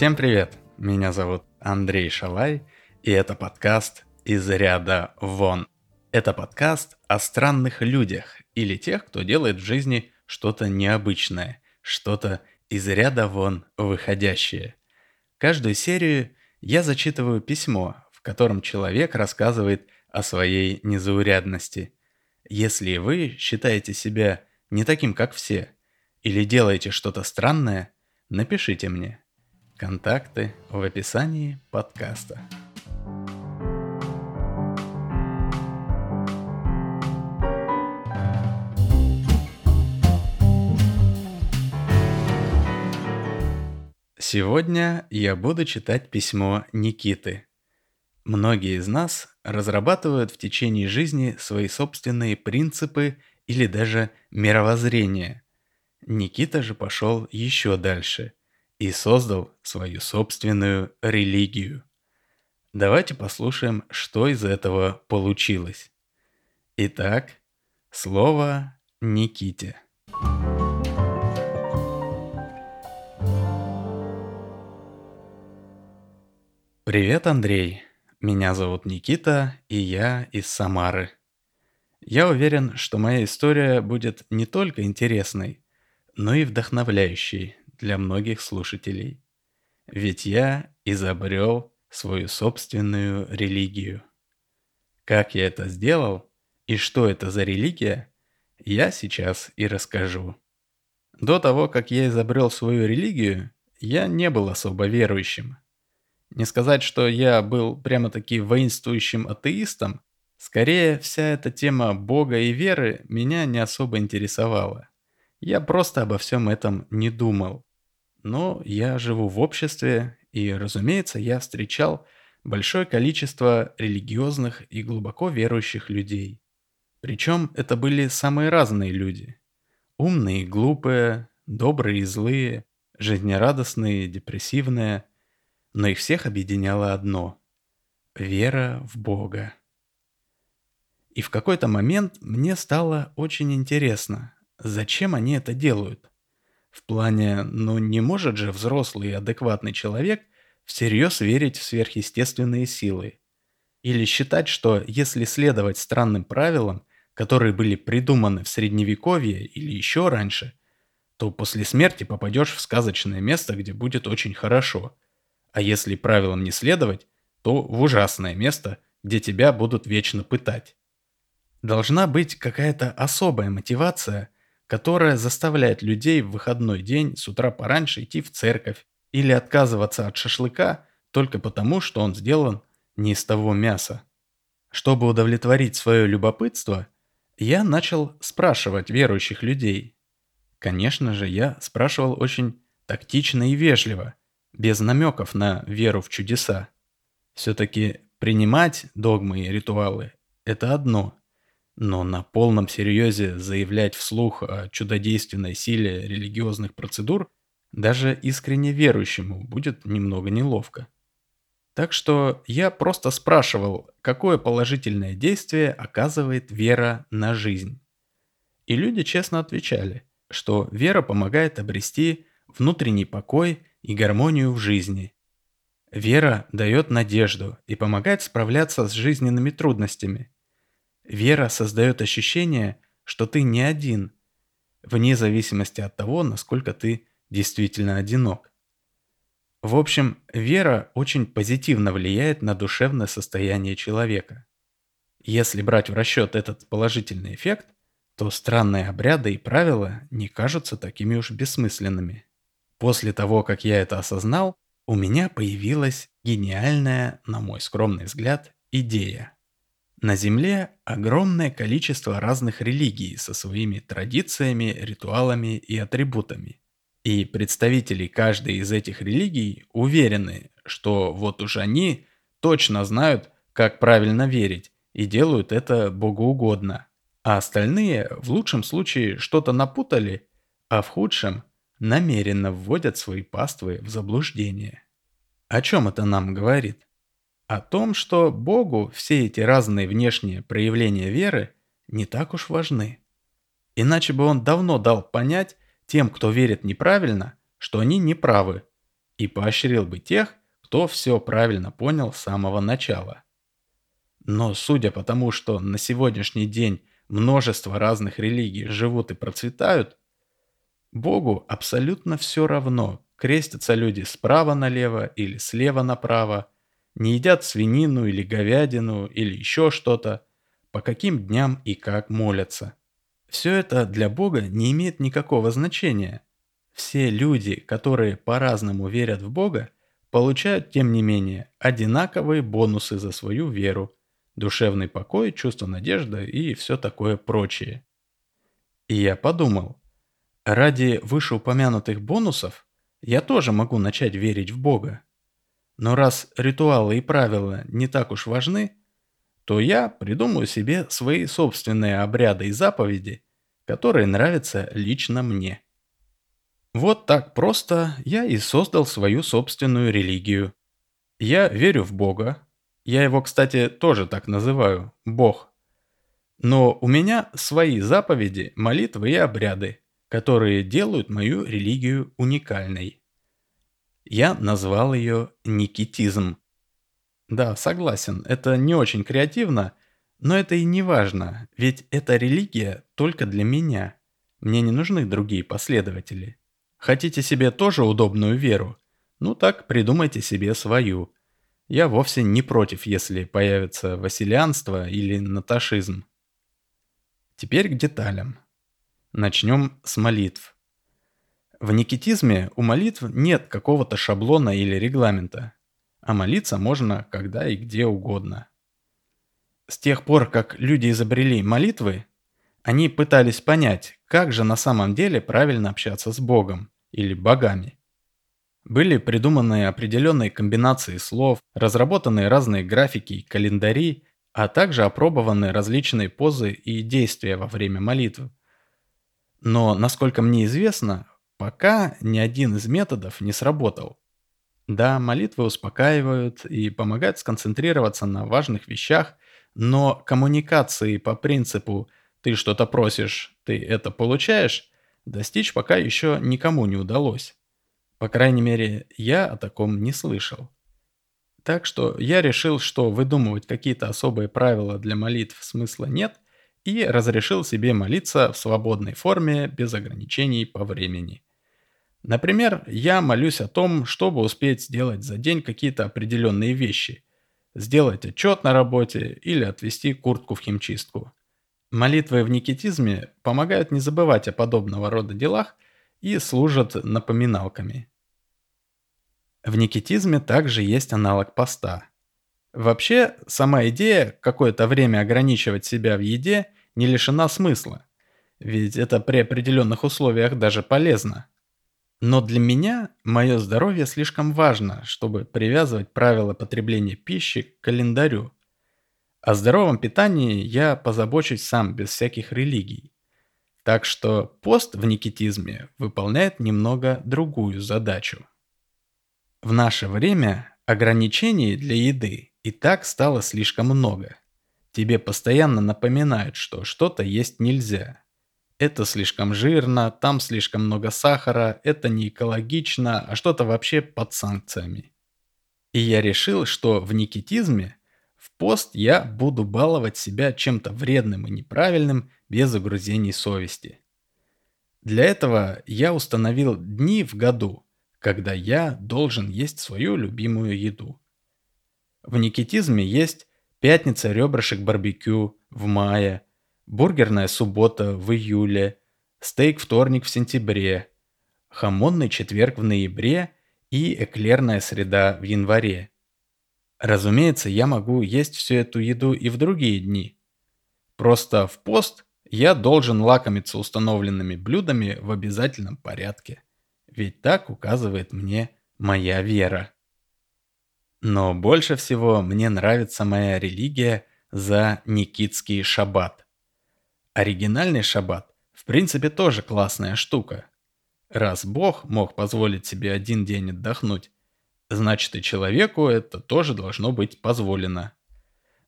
Всем привет! Меня зовут Андрей Шалай, и это подкаст «Из ряда вон». Это подкаст о странных людях или тех, кто делает в жизни что-то необычное, что-то из ряда вон выходящее. Каждую серию я зачитываю письмо, в котором человек рассказывает о своей незаурядности. Если вы считаете себя не таким, как все, или делаете что-то странное, напишите мне. Контакты в описании подкаста. Сегодня я буду читать письмо Никиты. Многие из нас разрабатывают в течение жизни свои собственные принципы или даже мировоззрение. Никита же пошел еще дальше и создал свою собственную религию. Давайте послушаем, что из этого получилось. Итак, слово Никите. Привет, Андрей. Меня зовут Никита, и я из Самары. Я уверен, что моя история будет не только интересной, но и вдохновляющей для многих слушателей. Ведь я изобрел свою собственную религию. Как я это сделал и что это за религия, я сейчас и расскажу. До того, как я изобрел свою религию, я не был особо верующим. Не сказать, что я был прямо-таки воинствующим атеистом, скорее вся эта тема Бога и веры меня не особо интересовала. Я просто обо всем этом не думал. Но я живу в обществе, и, разумеется, я встречал большое количество религиозных и глубоко верующих людей. Причем это были самые разные люди. Умные и глупые, добрые и злые, жизнерадостные депрессивные – но их всех объединяло одно – вера в Бога. И в какой-то момент мне стало очень интересно, зачем они это делают. В плане, ну не может же взрослый и адекватный человек всерьез верить в сверхъестественные силы. Или считать, что если следовать странным правилам, которые были придуманы в средневековье или еще раньше, то после смерти попадешь в сказочное место, где будет очень хорошо – а если правилам не следовать, то в ужасное место, где тебя будут вечно пытать. Должна быть какая-то особая мотивация, которая заставляет людей в выходной день с утра пораньше идти в церковь или отказываться от шашлыка только потому, что он сделан не из того мяса. Чтобы удовлетворить свое любопытство, я начал спрашивать верующих людей. Конечно же, я спрашивал очень тактично и вежливо – без намеков на веру в чудеса. Все-таки принимать догмы и ритуалы – это одно, но на полном серьезе заявлять вслух о чудодейственной силе религиозных процедур даже искренне верующему будет немного неловко. Так что я просто спрашивал, какое положительное действие оказывает вера на жизнь. И люди честно отвечали, что вера помогает обрести внутренний покой и гармонию в жизни. Вера дает надежду и помогает справляться с жизненными трудностями. Вера создает ощущение, что ты не один, вне зависимости от того, насколько ты действительно одинок. В общем, вера очень позитивно влияет на душевное состояние человека. Если брать в расчет этот положительный эффект, то странные обряды и правила не кажутся такими уж бессмысленными. После того, как я это осознал, у меня появилась гениальная, на мой скромный взгляд, идея. На Земле огромное количество разных религий со своими традициями, ритуалами и атрибутами. И представители каждой из этих религий уверены, что вот уж они точно знают, как правильно верить, и делают это богоугодно. А остальные в лучшем случае что-то напутали, а в худшем намеренно вводят свои паствы в заблуждение. О чем это нам говорит? О том, что Богу все эти разные внешние проявления веры не так уж важны. Иначе бы он давно дал понять тем, кто верит неправильно, что они неправы, и поощрил бы тех, кто все правильно понял с самого начала. Но судя по тому, что на сегодняшний день множество разных религий живут и процветают, Богу абсолютно все равно, крестятся люди справа налево или слева направо, не едят свинину или говядину или еще что-то, по каким дням и как молятся. Все это для Бога не имеет никакого значения. Все люди, которые по-разному верят в Бога, получают, тем не менее, одинаковые бонусы за свою веру, душевный покой, чувство надежды и все такое прочее. И я подумал, ради вышеупомянутых бонусов я тоже могу начать верить в Бога. Но раз ритуалы и правила не так уж важны, то я придумаю себе свои собственные обряды и заповеди, которые нравятся лично мне. Вот так просто я и создал свою собственную религию. Я верю в Бога. Я его, кстати, тоже так называю – Бог. Но у меня свои заповеди, молитвы и обряды, которые делают мою религию уникальной. Я назвал ее никитизм. Да, согласен, это не очень креативно, но это и не важно, ведь эта религия только для меня. Мне не нужны другие последователи. Хотите себе тоже удобную веру? Ну так, придумайте себе свою. Я вовсе не против, если появится василианство или наташизм. Теперь к деталям. Начнем с молитв. В никитизме у молитв нет какого-то шаблона или регламента, а молиться можно когда и где угодно. С тех пор, как люди изобрели молитвы, они пытались понять, как же на самом деле правильно общаться с Богом или богами. Были придуманы определенные комбинации слов, разработаны разные графики и календари, а также опробованы различные позы и действия во время молитвы. Но, насколько мне известно, пока ни один из методов не сработал. Да, молитвы успокаивают и помогают сконцентрироваться на важных вещах, но коммуникации по принципу «ты что-то просишь, ты это получаешь» достичь пока еще никому не удалось. По крайней мере, я о таком не слышал. Так что я решил, что выдумывать какие-то особые правила для молитв смысла нет, и разрешил себе молиться в свободной форме, без ограничений по времени. Например, я молюсь о том, чтобы успеть сделать за день какие-то определенные вещи – сделать отчет на работе или отвезти куртку в химчистку. Молитвы в никитизме помогают не забывать о подобного рода делах и служат напоминалками. В никитизме также есть аналог поста. Вообще, сама идея какое-то время ограничивать себя в еде не лишена смысла, ведь это при определенных условиях даже полезно. Но для меня мое здоровье слишком важно, чтобы привязывать правила потребления пищи к календарю. О здоровом питании я позабочусь сам без всяких религий. Так что пост в никитизме выполняет немного другую задачу. В наше время ограничений для еды и так стало слишком много. Тебе постоянно напоминают, что что-то есть нельзя это слишком жирно, там слишком много сахара, это не экологично, а что-то вообще под санкциями. И я решил, что в никитизме в пост я буду баловать себя чем-то вредным и неправильным без угрызений совести. Для этого я установил дни в году, когда я должен есть свою любимую еду. В никитизме есть пятница ребрышек барбекю в мае – бургерная суббота в июле, стейк-вторник в сентябре, хамонный четверг в ноябре и эклерная среда в январе. Разумеется, я могу есть всю эту еду и в другие дни. Просто в пост я должен лакомиться установленными блюдами в обязательном порядке. Ведь так указывает мне моя вера. Но больше всего мне нравится моя религия за Никитский шаббат. Оригинальный шаббат в принципе тоже классная штука. Раз Бог мог позволить себе один день отдохнуть, значит и человеку это тоже должно быть позволено.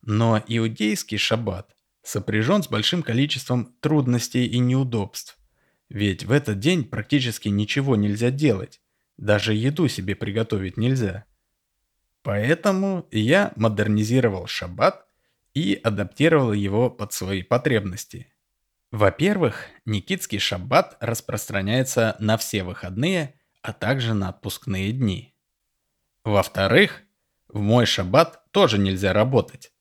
Но иудейский шаббат сопряжен с большим количеством трудностей и неудобств. Ведь в этот день практически ничего нельзя делать, Даже еду себе приготовить нельзя. Поэтому я модернизировал шаббат и адаптировал его под свои потребности. Во-первых, Никитский шаббат распространяется на все выходные, а также на отпускные дни. Во-вторых, в мой шаббат тоже нельзя работать.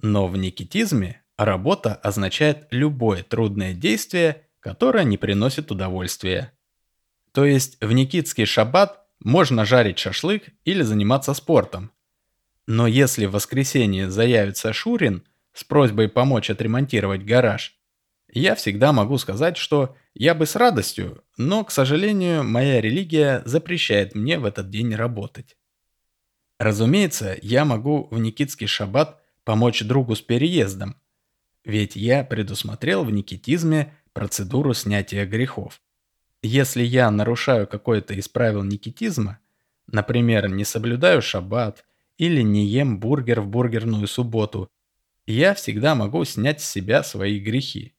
Но в никитизме работа означает любое трудное действие, которое не приносит удовольствия. То есть в никитский шаббат можно жарить шашлык или заниматься спортом. Но если в воскресенье заявится Шурин с просьбой помочь отремонтировать гараж, я всегда могу сказать, что я бы с радостью, но, к сожалению, моя религия запрещает мне в этот день работать. Разумеется, я могу в Никитский шаббат помочь другу с переездом, ведь я предусмотрел в никитизме процедуру снятия грехов. Если я нарушаю какое-то из правил никитизма, например, не соблюдаю шаббат или не ем бургер в бургерную субботу, я всегда могу снять с себя свои грехи.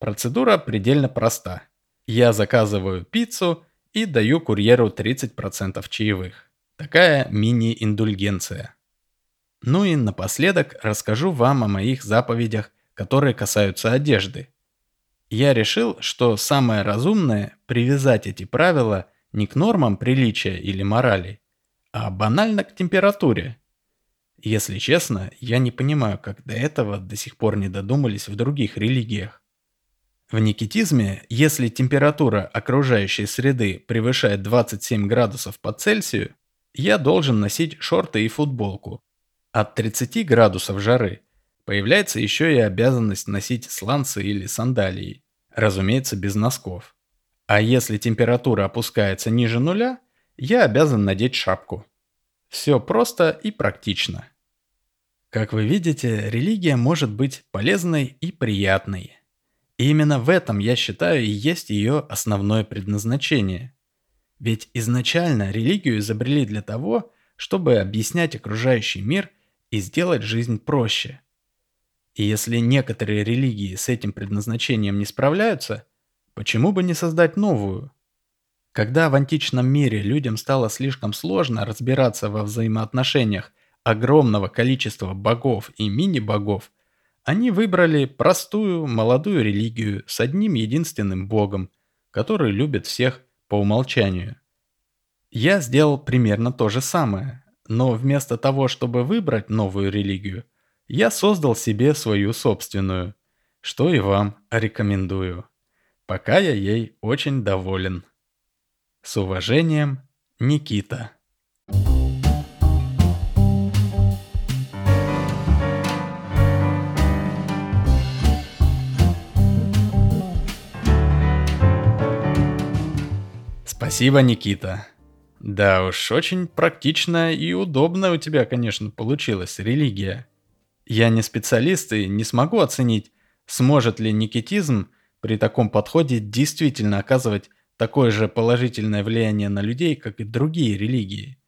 Процедура предельно проста. Я заказываю пиццу и даю курьеру 30% чаевых. Такая мини-индульгенция. Ну и напоследок расскажу вам о моих заповедях, которые касаются одежды. Я решил, что самое разумное – привязать эти правила не к нормам приличия или морали, а банально к температуре. Если честно, я не понимаю, как до этого до сих пор не додумались в других религиях. В никитизме, если температура окружающей среды превышает 27 градусов по Цельсию, я должен носить шорты и футболку. От 30 градусов жары появляется еще и обязанность носить сланцы или сандалии, разумеется, без носков. А если температура опускается ниже нуля, я обязан надеть шапку. Все просто и практично. Как вы видите, религия может быть полезной и приятной. И именно в этом, я считаю, и есть ее основное предназначение – ведь изначально религию изобрели для того, чтобы объяснять окружающий мир и сделать жизнь проще. И если некоторые религии с этим предназначением не справляются, почему бы не создать новую? Когда в античном мире людям стало слишком сложно разбираться во взаимоотношениях огромного количества богов и мини-богов, они выбрали простую молодую религию с одним единственным богом, который любит всех по умолчанию. Я сделал примерно то же самое, но вместо того, чтобы выбрать новую религию, я создал себе свою собственную, что и вам рекомендую. Пока я ей очень доволен. С уважением, Никита. Спасибо, Никита. Да уж, очень практично и удобно у тебя, конечно, получилась религия. Я не специалист и не смогу оценить, сможет ли никитизм при таком подходе действительно оказывать такое же положительное влияние на людей, как и другие религии.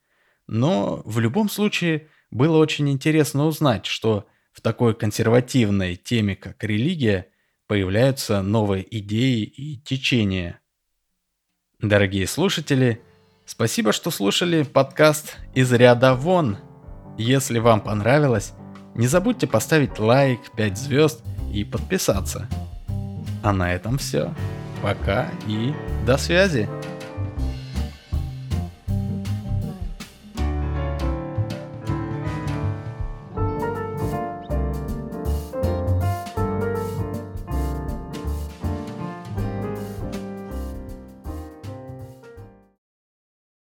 Но в любом случае было очень интересно узнать, что в такой консервативной теме, как религия, появляются новые идеи и течения – Дорогие слушатели, спасибо, что слушали подкаст «Из ряда вон». Если вам понравилось, не забудьте поставить лайк, 5 звезд и подписаться. А на этом все. Пока и до связи.